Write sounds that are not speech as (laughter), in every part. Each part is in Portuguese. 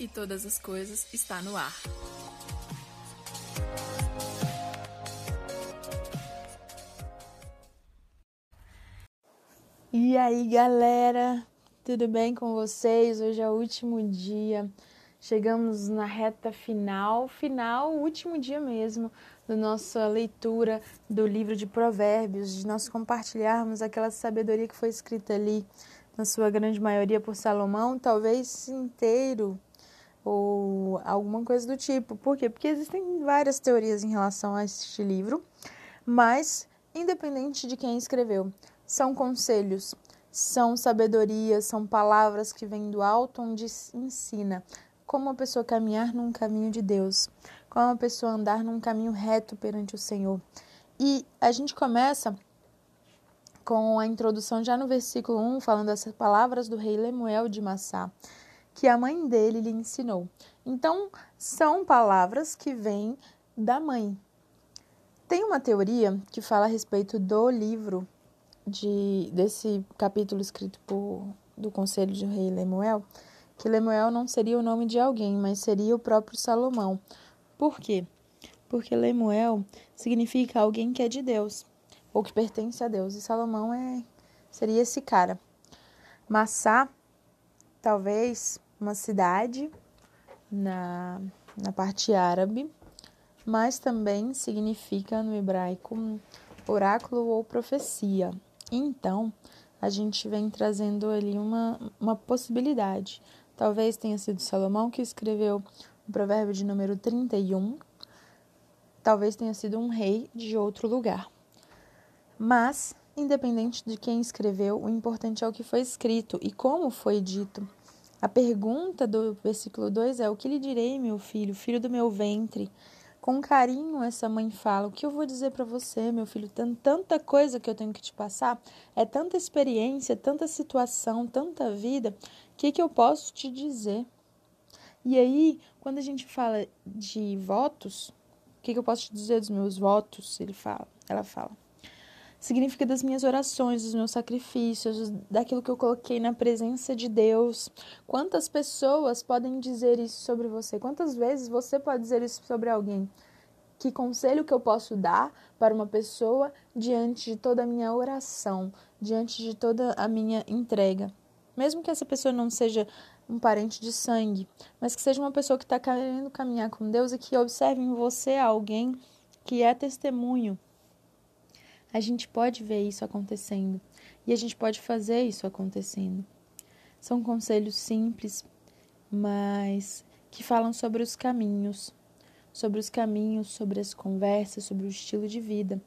e todas as coisas está no ar. E aí, galera, tudo bem com vocês? Hoje é o último dia. Chegamos na reta final, final, último dia mesmo, da nossa leitura do livro de Provérbios, de nós compartilharmos aquela sabedoria que foi escrita ali, na sua grande maioria por Salomão, talvez inteiro ou alguma coisa do tipo. Por quê? Porque existem várias teorias em relação a este livro, mas independente de quem escreveu, são conselhos, são sabedorias, são palavras que vêm do alto onde ensina como uma pessoa caminhar num caminho de Deus, como uma pessoa andar num caminho reto perante o Senhor. E a gente começa com a introdução já no versículo 1, falando essas palavras do rei Lemuel de Massá que a mãe dele lhe ensinou. Então, são palavras que vêm da mãe. Tem uma teoria que fala a respeito do livro de desse capítulo escrito por do conselho de rei Lemuel, que Lemuel não seria o nome de alguém, mas seria o próprio Salomão. Por quê? Porque Lemuel significa alguém que é de Deus, ou que pertence a Deus, e Salomão é seria esse cara. Massá talvez uma cidade na, na parte árabe, mas também significa no hebraico oráculo ou profecia. Então, a gente vem trazendo ali uma, uma possibilidade. Talvez tenha sido Salomão que escreveu o provérbio de número 31, talvez tenha sido um rei de outro lugar. Mas Independente de quem escreveu, o importante é o que foi escrito e como foi dito. A pergunta do versículo 2 é: O que lhe direi, meu filho, filho do meu ventre? Com carinho, essa mãe fala: O que eu vou dizer para você, meu filho? Tem tanta coisa que eu tenho que te passar, é tanta experiência, tanta situação, tanta vida. O que, que eu posso te dizer? E aí, quando a gente fala de votos, o que, que eu posso te dizer dos meus votos? Ele fala, ela fala significa das minhas orações, dos meus sacrifícios, daquilo que eu coloquei na presença de Deus. Quantas pessoas podem dizer isso sobre você? Quantas vezes você pode dizer isso sobre alguém? Que conselho que eu posso dar para uma pessoa diante de toda a minha oração, diante de toda a minha entrega? Mesmo que essa pessoa não seja um parente de sangue, mas que seja uma pessoa que está querendo caminhar com Deus e que observe em você alguém que é testemunho a gente pode ver isso acontecendo e a gente pode fazer isso acontecendo. São conselhos simples, mas que falam sobre os caminhos, sobre os caminhos, sobre as conversas, sobre o estilo de vida.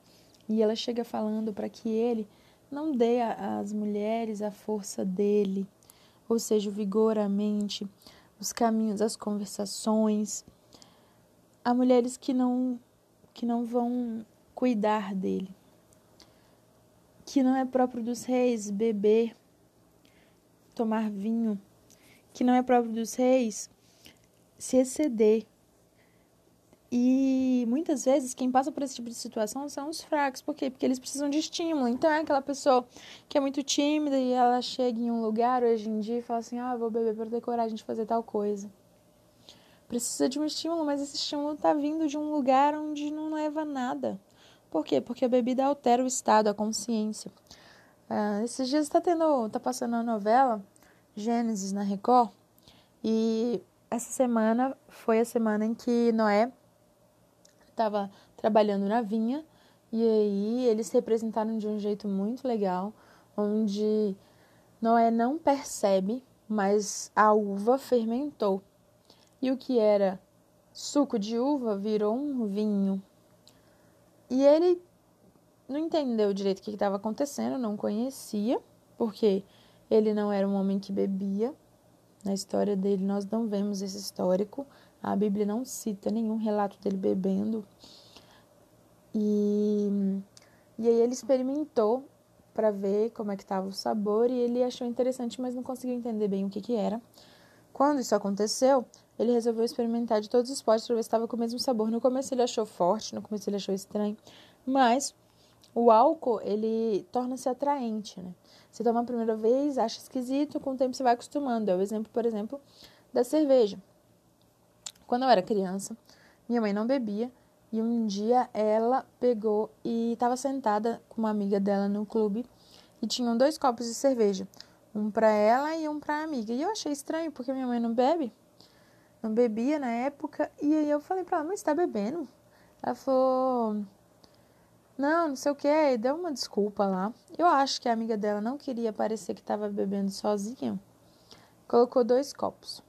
E ela chega falando para que ele não dê às mulheres a força dele, ou seja, o vigor, a mente, os caminhos, as conversações. Há mulheres que não que não vão cuidar dele, que não é próprio dos reis beber, tomar vinho, que não é próprio dos reis se exceder. E muitas vezes quem passa por esse tipo de situação são os fracos. Por quê? Porque eles precisam de estímulo. Então é aquela pessoa que é muito tímida e ela chega em um lugar hoje em dia e fala assim: ah, vou beber para ter coragem de fazer tal coisa. Precisa de um estímulo, mas esse estímulo está vindo de um lugar onde não leva nada. Por quê? Porque a bebida altera o estado, a consciência. Uh, esses dias está tendo, tá passando a novela Gênesis na Record e essa semana foi a semana em que Noé estava trabalhando na vinha e aí eles se representaram de um jeito muito legal, onde Noé não percebe, mas a uva fermentou. E o que era suco de uva virou um vinho. E ele não entendeu direito o que estava acontecendo, não conhecia, porque ele não era um homem que bebia. Na história dele, nós não vemos esse histórico. A Bíblia não cita nenhum relato dele bebendo. E, e aí ele experimentou para ver como é que estava o sabor e ele achou interessante, mas não conseguiu entender bem o que, que era. Quando isso aconteceu, ele resolveu experimentar de todos os potes para ver se estava com o mesmo sabor. No começo ele achou forte, no começo ele achou estranho, mas o álcool, ele torna-se atraente, né? Você toma a primeira vez, acha esquisito, com o tempo você vai acostumando. É o exemplo, por exemplo, da cerveja. Quando eu era criança, minha mãe não bebia e um dia ela pegou e estava sentada com uma amiga dela no clube e tinham dois copos de cerveja, um para ela e um para a amiga. E eu achei estranho porque minha mãe não bebe, não bebia na época, e aí eu falei para ela: "Mas está bebendo?" Ela falou: "Não, não sei o que", e deu uma desculpa lá. Eu acho que a amiga dela não queria parecer que estava bebendo sozinha. Colocou dois copos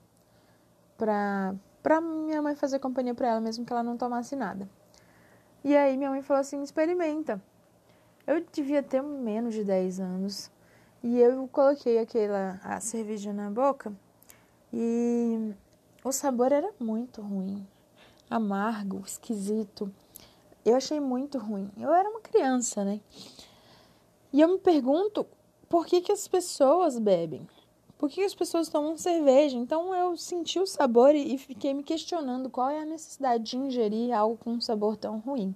para para minha mãe fazer companhia para ela, mesmo que ela não tomasse nada. E aí minha mãe falou assim: experimenta. Eu devia ter menos de 10 anos. E eu coloquei aquela a cerveja na boca e o sabor era muito ruim, amargo, esquisito. Eu achei muito ruim. Eu era uma criança, né? E eu me pergunto por que, que as pessoas bebem? por que as pessoas tomam cerveja? Então eu senti o sabor e fiquei me questionando qual é a necessidade de ingerir algo com um sabor tão ruim.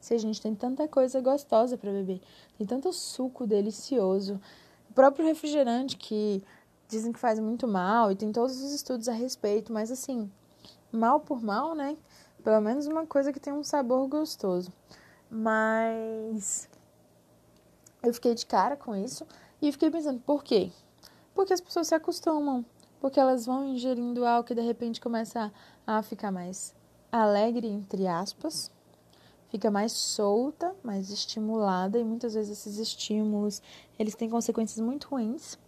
Se a gente tem tanta coisa gostosa para beber, tem tanto suco delicioso, o próprio refrigerante que dizem que faz muito mal e tem todos os estudos a respeito, mas assim, mal por mal, né? Pelo menos uma coisa que tem um sabor gostoso. Mas eu fiquei de cara com isso e fiquei pensando, por quê? Porque as pessoas se acostumam, porque elas vão ingerindo algo que de repente começa a, a ficar mais alegre, entre aspas, fica mais solta, mais estimulada e muitas vezes esses estímulos, eles têm consequências muito ruins.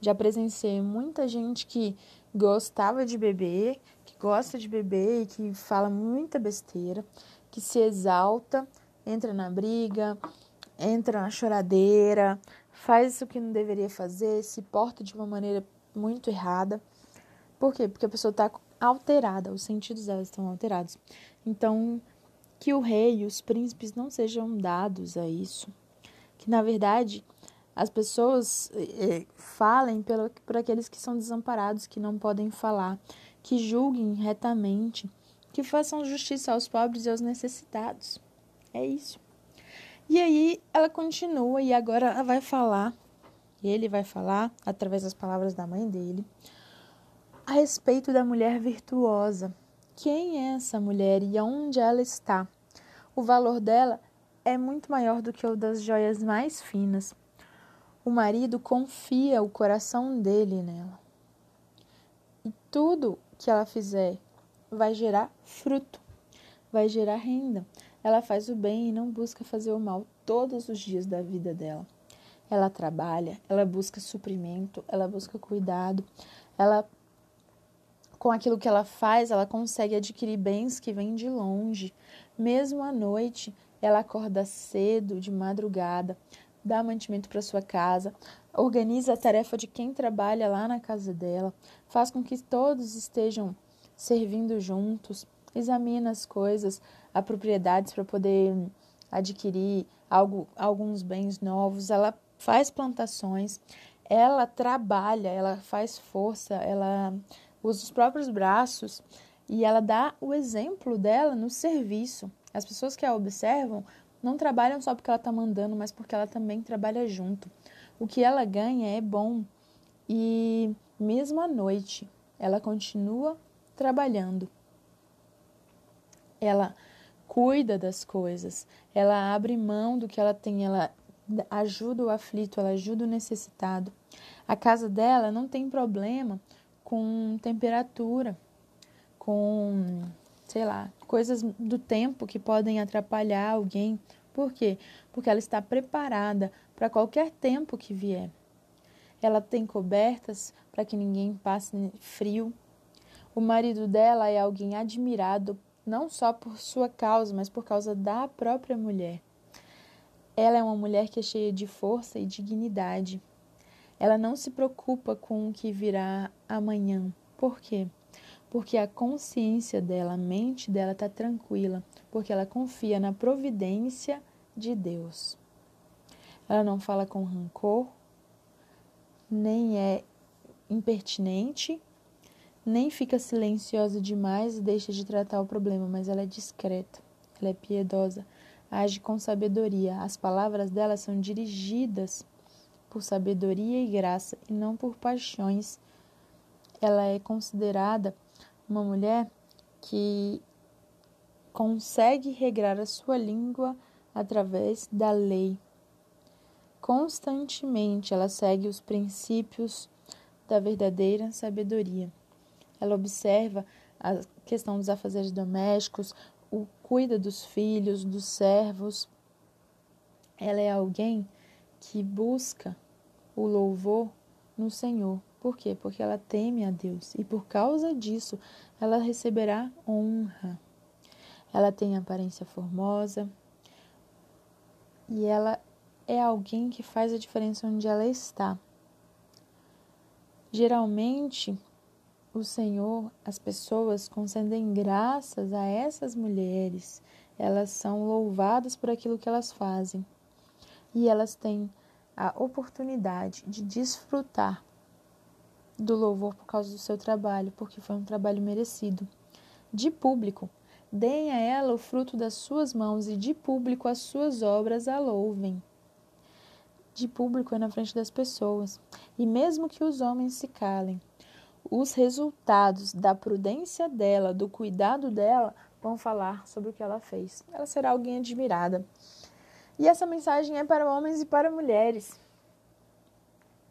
Já presenciei muita gente que gostava de beber, que gosta de beber e que fala muita besteira, que se exalta, entra na briga, entra na choradeira, faz o que não deveria fazer, se porta de uma maneira muito errada. Por quê? Porque a pessoa está alterada, os sentidos dela estão alterados. Então, que o rei e os príncipes não sejam dados a isso. Que, na verdade, as pessoas eh, falem pelo, por aqueles que são desamparados, que não podem falar, que julguem retamente, que façam justiça aos pobres e aos necessitados. É isso. E aí ela continua e agora ela vai falar, ele vai falar através das palavras da mãe dele, a respeito da mulher virtuosa. Quem é essa mulher e onde ela está? O valor dela é muito maior do que o das joias mais finas. O marido confia o coração dele nela. E tudo que ela fizer vai gerar fruto, vai gerar renda. Ela faz o bem e não busca fazer o mal todos os dias da vida dela. Ela trabalha, ela busca suprimento, ela busca cuidado, ela com aquilo que ela faz, ela consegue adquirir bens que vêm de longe. Mesmo à noite, ela acorda cedo, de madrugada, dá mantimento para sua casa, organiza a tarefa de quem trabalha lá na casa dela, faz com que todos estejam servindo juntos, examina as coisas, a propriedades para poder adquirir algo, alguns bens novos, ela faz plantações, ela trabalha, ela faz força, ela usa os próprios braços e ela dá o exemplo dela no serviço. As pessoas que a observam não trabalham só porque ela está mandando, mas porque ela também trabalha junto. O que ela ganha é bom e mesmo à noite ela continua trabalhando. Ela cuida das coisas, ela abre mão do que ela tem, ela ajuda o aflito, ela ajuda o necessitado. A casa dela não tem problema com temperatura, com, sei lá, coisas do tempo que podem atrapalhar alguém. Por quê? Porque ela está preparada para qualquer tempo que vier. Ela tem cobertas para que ninguém passe frio. O marido dela é alguém admirado não só por sua causa, mas por causa da própria mulher. Ela é uma mulher que é cheia de força e dignidade. Ela não se preocupa com o que virá amanhã. Por quê? Porque a consciência dela, a mente dela está tranquila, porque ela confia na providência de Deus. Ela não fala com rancor, nem é impertinente nem fica silenciosa demais e deixa de tratar o problema, mas ela é discreta, ela é piedosa, age com sabedoria. As palavras dela são dirigidas por sabedoria e graça e não por paixões. Ela é considerada uma mulher que consegue regrar a sua língua através da lei. Constantemente ela segue os princípios da verdadeira sabedoria. Ela observa a questão dos afazeres domésticos, o cuida dos filhos, dos servos. Ela é alguém que busca o louvor no Senhor. Por quê? Porque ela teme a Deus e por causa disso ela receberá honra. Ela tem aparência formosa e ela é alguém que faz a diferença onde ela está. Geralmente, o Senhor, as pessoas concedem graças a essas mulheres. Elas são louvadas por aquilo que elas fazem. E elas têm a oportunidade de desfrutar do louvor por causa do seu trabalho, porque foi um trabalho merecido. De público, deem a ela o fruto das suas mãos e de público as suas obras a louvem. De público é na frente das pessoas, e mesmo que os homens se calem, os resultados da prudência dela, do cuidado dela, vão falar sobre o que ela fez. Ela será alguém admirada. E essa mensagem é para homens e para mulheres.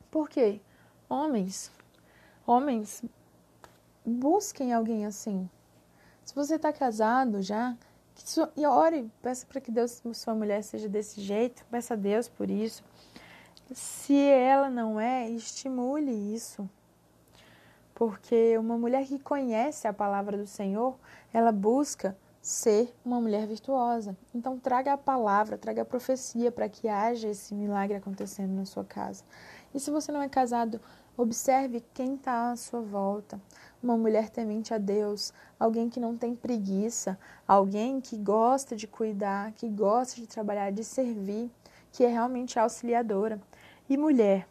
Por quê? Homens, homens, busquem alguém assim. Se você está casado já, sua, e ore, peça para que Deus, sua mulher seja desse jeito, peça a Deus por isso. Se ela não é, estimule isso. Porque uma mulher que conhece a palavra do Senhor, ela busca ser uma mulher virtuosa. Então, traga a palavra, traga a profecia para que haja esse milagre acontecendo na sua casa. E se você não é casado, observe quem está à sua volta. Uma mulher temente a Deus, alguém que não tem preguiça, alguém que gosta de cuidar, que gosta de trabalhar, de servir, que é realmente auxiliadora. E mulher,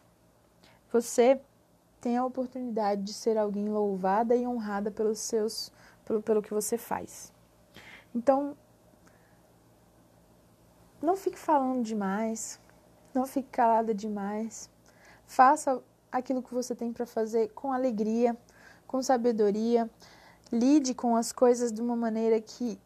você tem a oportunidade de ser alguém louvada e honrada pelos seus, pelo, pelo que você faz. Então, não fique falando demais, não fique calada demais. Faça aquilo que você tem para fazer com alegria, com sabedoria. Lide com as coisas de uma maneira que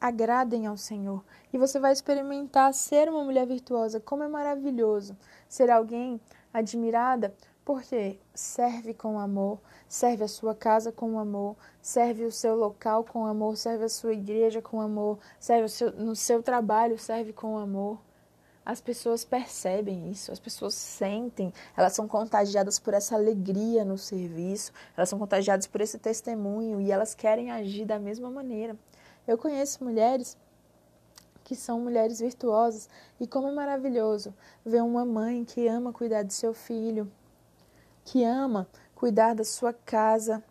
agradem ao Senhor. E você vai experimentar ser uma mulher virtuosa. Como é maravilhoso ser alguém admirada porque serve com amor, serve a sua casa com amor, serve o seu local com amor, serve a sua igreja com amor, serve seu, no seu trabalho, serve com amor. As pessoas percebem isso, as pessoas sentem, elas são contagiadas por essa alegria no serviço, elas são contagiadas por esse testemunho e elas querem agir da mesma maneira. Eu conheço mulheres que são mulheres virtuosas e como é maravilhoso ver uma mãe que ama cuidar de seu filho, que ama cuidar da sua casa,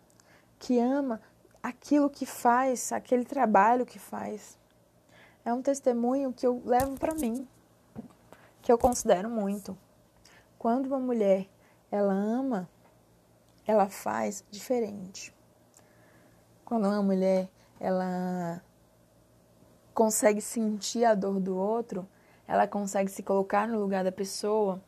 que ama aquilo que faz, aquele trabalho que faz. É um testemunho que eu levo para mim, que eu considero muito. Quando uma mulher ela ama, ela faz diferente. Quando uma mulher ela consegue sentir a dor do outro, ela consegue se colocar no lugar da pessoa.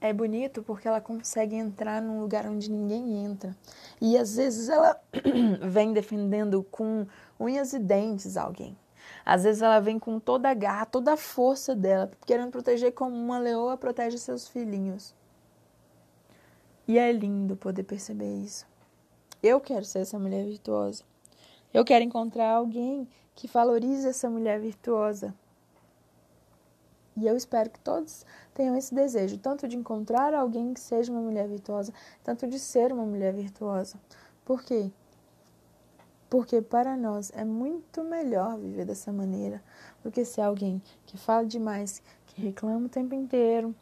É bonito porque ela consegue entrar num lugar onde ninguém entra. E às vezes ela (clears throat) vem defendendo com unhas e dentes alguém. Às vezes ela vem com toda a garra, toda a força dela, querendo proteger como uma leoa protege seus filhinhos. E é lindo poder perceber isso. Eu quero ser essa mulher virtuosa. Eu quero encontrar alguém que valorize essa mulher virtuosa. E eu espero que todos tenham esse desejo, tanto de encontrar alguém que seja uma mulher virtuosa, tanto de ser uma mulher virtuosa. Por quê? Porque para nós é muito melhor viver dessa maneira do que ser alguém que fala demais, que reclama o tempo inteiro,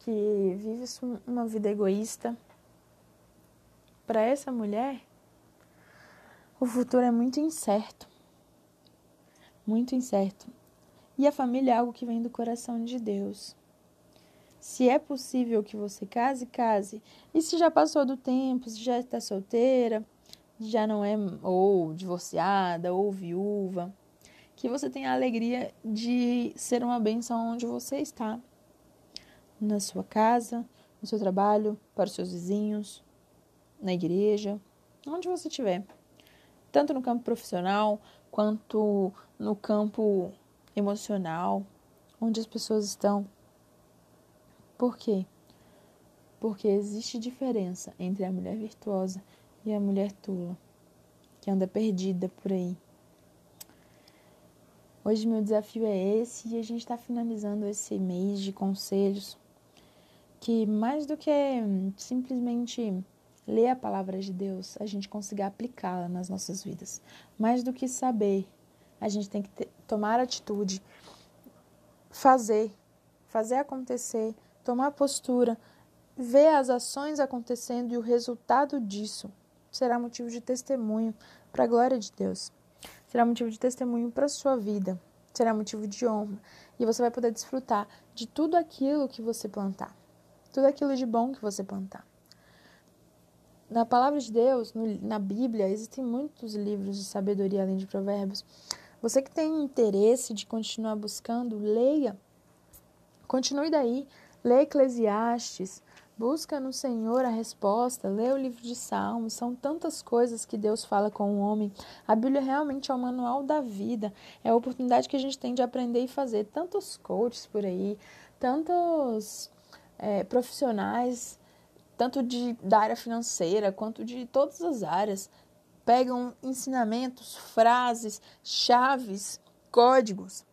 que vive uma vida egoísta. Para essa mulher, o futuro é muito incerto. Muito incerto. E a família é algo que vem do coração de Deus. Se é possível que você case, case. E se já passou do tempo, se já está solteira, já não é ou divorciada ou viúva, que você tenha a alegria de ser uma bênção onde você está. Na sua casa, no seu trabalho, para os seus vizinhos, na igreja, onde você estiver tanto no campo profissional quanto no campo emocional, onde as pessoas estão. Por quê? Porque existe diferença entre a mulher virtuosa e a mulher tula, que anda perdida por aí. Hoje meu desafio é esse e a gente está finalizando esse mês de conselhos que mais do que simplesmente ler a palavra de Deus, a gente consiga aplicá-la nas nossas vidas. Mais do que saber, a gente tem que ter, tomar atitude, fazer, fazer acontecer, tomar postura, ver as ações acontecendo e o resultado disso será motivo de testemunho para a glória de Deus. Será motivo de testemunho para a sua vida. Será motivo de honra. E você vai poder desfrutar de tudo aquilo que você plantar. Tudo aquilo de bom que você plantar. Na palavra de Deus, no, na Bíblia, existem muitos livros de sabedoria além de provérbios. Você que tem interesse de continuar buscando, leia. Continue daí. Lê Eclesiastes, busca no Senhor a resposta, lê o livro de Salmos, são tantas coisas que Deus fala com o homem. A Bíblia realmente é o manual da vida, é a oportunidade que a gente tem de aprender e fazer. Tantos coaches por aí, tantos é, profissionais, tanto de, da área financeira quanto de todas as áreas, pegam ensinamentos, frases, chaves, códigos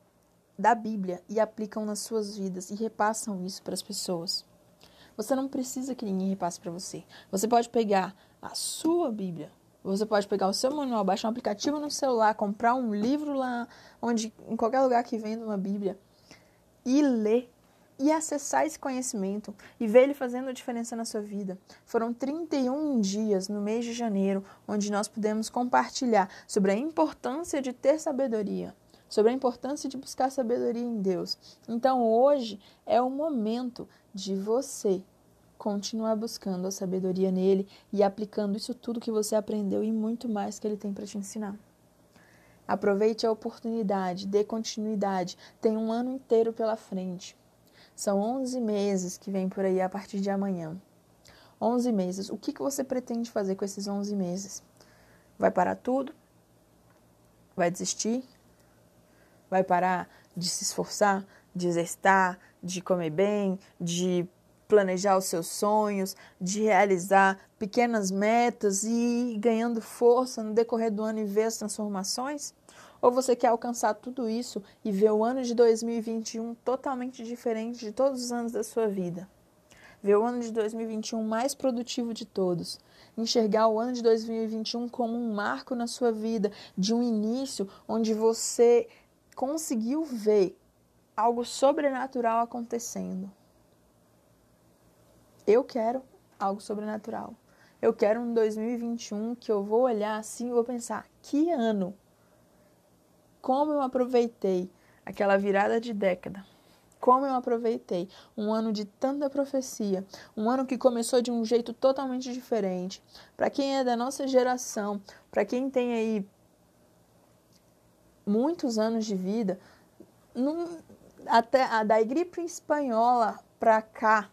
da Bíblia e aplicam nas suas vidas e repassam isso para as pessoas. Você não precisa que ninguém repasse para você. Você pode pegar a sua Bíblia, você pode pegar o seu manual, baixar um aplicativo no celular, comprar um livro lá, onde em qualquer lugar que venda uma Bíblia e ler e acessar esse conhecimento e ver ele fazendo a diferença na sua vida. Foram 31 dias no mês de janeiro onde nós pudemos compartilhar sobre a importância de ter sabedoria, sobre a importância de buscar sabedoria em Deus. Então hoje é o momento de você continuar buscando a sabedoria nele e aplicando isso tudo que você aprendeu e muito mais que ele tem para te ensinar. Aproveite a oportunidade, dê continuidade, tem um ano inteiro pela frente. São 11 meses que vem por aí a partir de amanhã. 11 meses. O que, que você pretende fazer com esses 11 meses? Vai parar tudo? Vai desistir? Vai parar de se esforçar, de exercitar, de comer bem, de planejar os seus sonhos, de realizar pequenas metas e ir ganhando força no decorrer do ano e ver as transformações? Ou você quer alcançar tudo isso e ver o ano de 2021 totalmente diferente de todos os anos da sua vida? Ver o ano de 2021 mais produtivo de todos, enxergar o ano de 2021 como um marco na sua vida, de um início onde você conseguiu ver algo sobrenatural acontecendo. Eu quero algo sobrenatural. Eu quero um 2021 que eu vou olhar assim e vou pensar: que ano? Como eu aproveitei aquela virada de década? Como eu aproveitei um ano de tanta profecia, um ano que começou de um jeito totalmente diferente. Para quem é da nossa geração, para quem tem aí muitos anos de vida, num, até a da gripe espanhola para cá,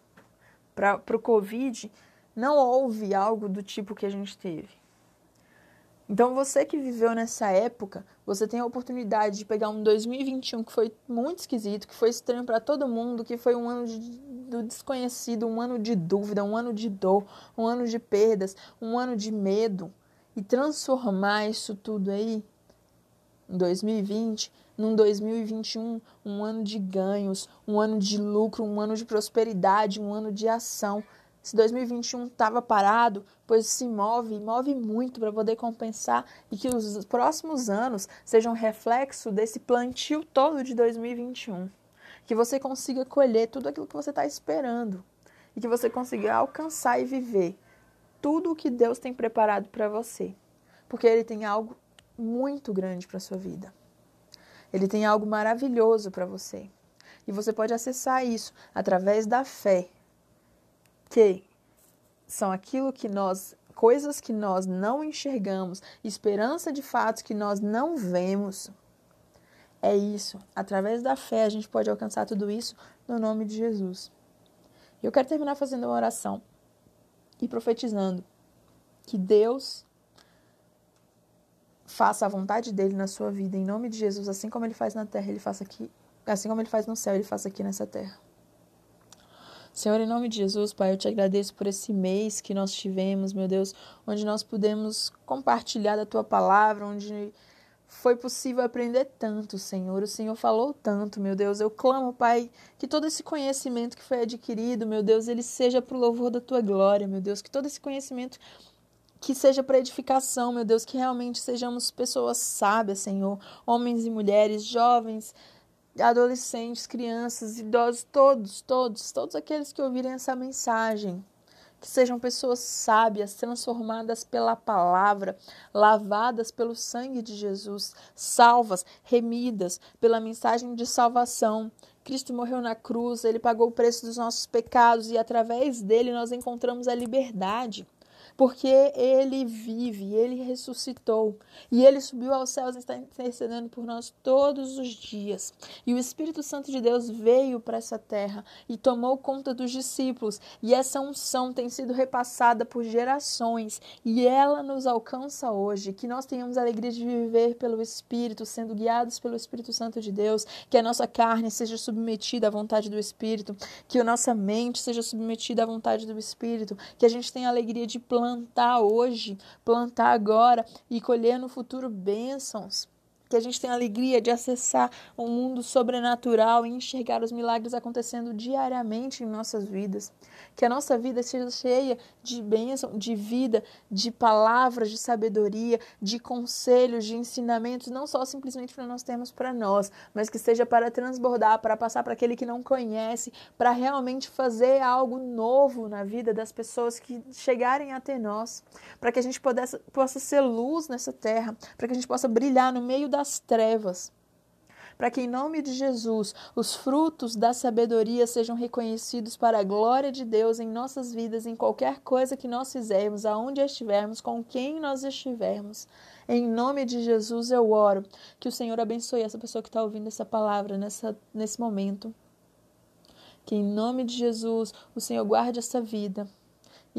para o Covid, não houve algo do tipo que a gente teve. Então, você que viveu nessa época, você tem a oportunidade de pegar um 2021 que foi muito esquisito, que foi estranho para todo mundo, que foi um ano de, do desconhecido, um ano de dúvida, um ano de dor, um ano de perdas, um ano de medo, e transformar isso tudo aí em 2020, num 2021, um ano de ganhos, um ano de lucro, um ano de prosperidade, um ano de ação. Se 2021 estava parado, pois se move, move muito para poder compensar e que os próximos anos sejam reflexo desse plantio todo de 2021. Que você consiga colher tudo aquilo que você está esperando e que você consiga alcançar e viver tudo o que Deus tem preparado para você, porque Ele tem algo muito grande para sua vida. Ele tem algo maravilhoso para você. E você pode acessar isso através da fé, que são aquilo que nós, coisas que nós não enxergamos, esperança de fatos que nós não vemos. É isso. Através da fé a gente pode alcançar tudo isso no nome de Jesus. Eu quero terminar fazendo uma oração e profetizando que Deus faça a vontade dele na sua vida, em nome de Jesus, assim como ele faz na terra, ele faça aqui, assim como ele faz no céu, ele faça aqui nessa terra. Senhor, em nome de Jesus, Pai, eu te agradeço por esse mês que nós tivemos, meu Deus, onde nós pudemos compartilhar da tua palavra, onde foi possível aprender tanto, Senhor. O Senhor falou tanto, meu Deus. Eu clamo, Pai, que todo esse conhecimento que foi adquirido, meu Deus, ele seja para o louvor da tua glória, meu Deus. Que todo esse conhecimento que seja para edificação, meu Deus, que realmente sejamos pessoas sábias, Senhor, homens e mulheres, jovens, adolescentes, crianças, idosos, todos, todos, todos aqueles que ouvirem essa mensagem, que sejam pessoas sábias, transformadas pela palavra, lavadas pelo sangue de Jesus, salvas, remidas pela mensagem de salvação. Cristo morreu na cruz, ele pagou o preço dos nossos pecados e através dele nós encontramos a liberdade porque ele vive, ele ressuscitou. E ele subiu aos céus e está intercedendo por nós todos os dias. E o Espírito Santo de Deus veio para essa terra e tomou conta dos discípulos, e essa unção tem sido repassada por gerações. E ela nos alcança hoje. Que nós tenhamos a alegria de viver pelo Espírito, sendo guiados pelo Espírito Santo de Deus, que a nossa carne seja submetida à vontade do Espírito, que a nossa mente seja submetida à vontade do Espírito, que a gente tenha a alegria de plantar plantar hoje, plantar agora e colher no futuro bênçãos que a gente tenha alegria de acessar um mundo sobrenatural e enxergar os milagres acontecendo diariamente em nossas vidas. Que a nossa vida seja cheia de bênção, de vida, de palavras, de sabedoria, de conselhos, de ensinamentos, não só simplesmente para nós termos para nós, mas que seja para transbordar, para passar para aquele que não conhece, para realmente fazer algo novo na vida das pessoas que chegarem até nós, para que a gente pudesse, possa ser luz nessa terra, para que a gente possa brilhar no meio da das trevas. Para que, em nome de Jesus, os frutos da sabedoria sejam reconhecidos para a glória de Deus em nossas vidas, em qualquer coisa que nós fizermos, aonde estivermos, com quem nós estivermos. Em nome de Jesus eu oro que o Senhor abençoe essa pessoa que está ouvindo essa palavra nessa, nesse momento. Que em nome de Jesus o Senhor guarde essa vida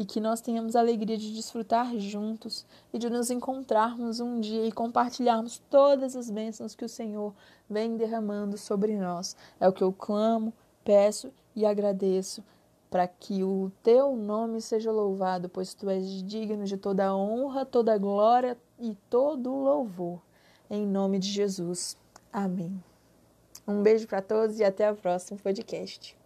e que nós tenhamos a alegria de desfrutar juntos e de nos encontrarmos um dia e compartilharmos todas as bênçãos que o Senhor vem derramando sobre nós. É o que eu clamo, peço e agradeço para que o teu nome seja louvado, pois tu és digno de toda honra, toda glória e todo louvor. Em nome de Jesus. Amém. Um beijo para todos e até o próximo podcast.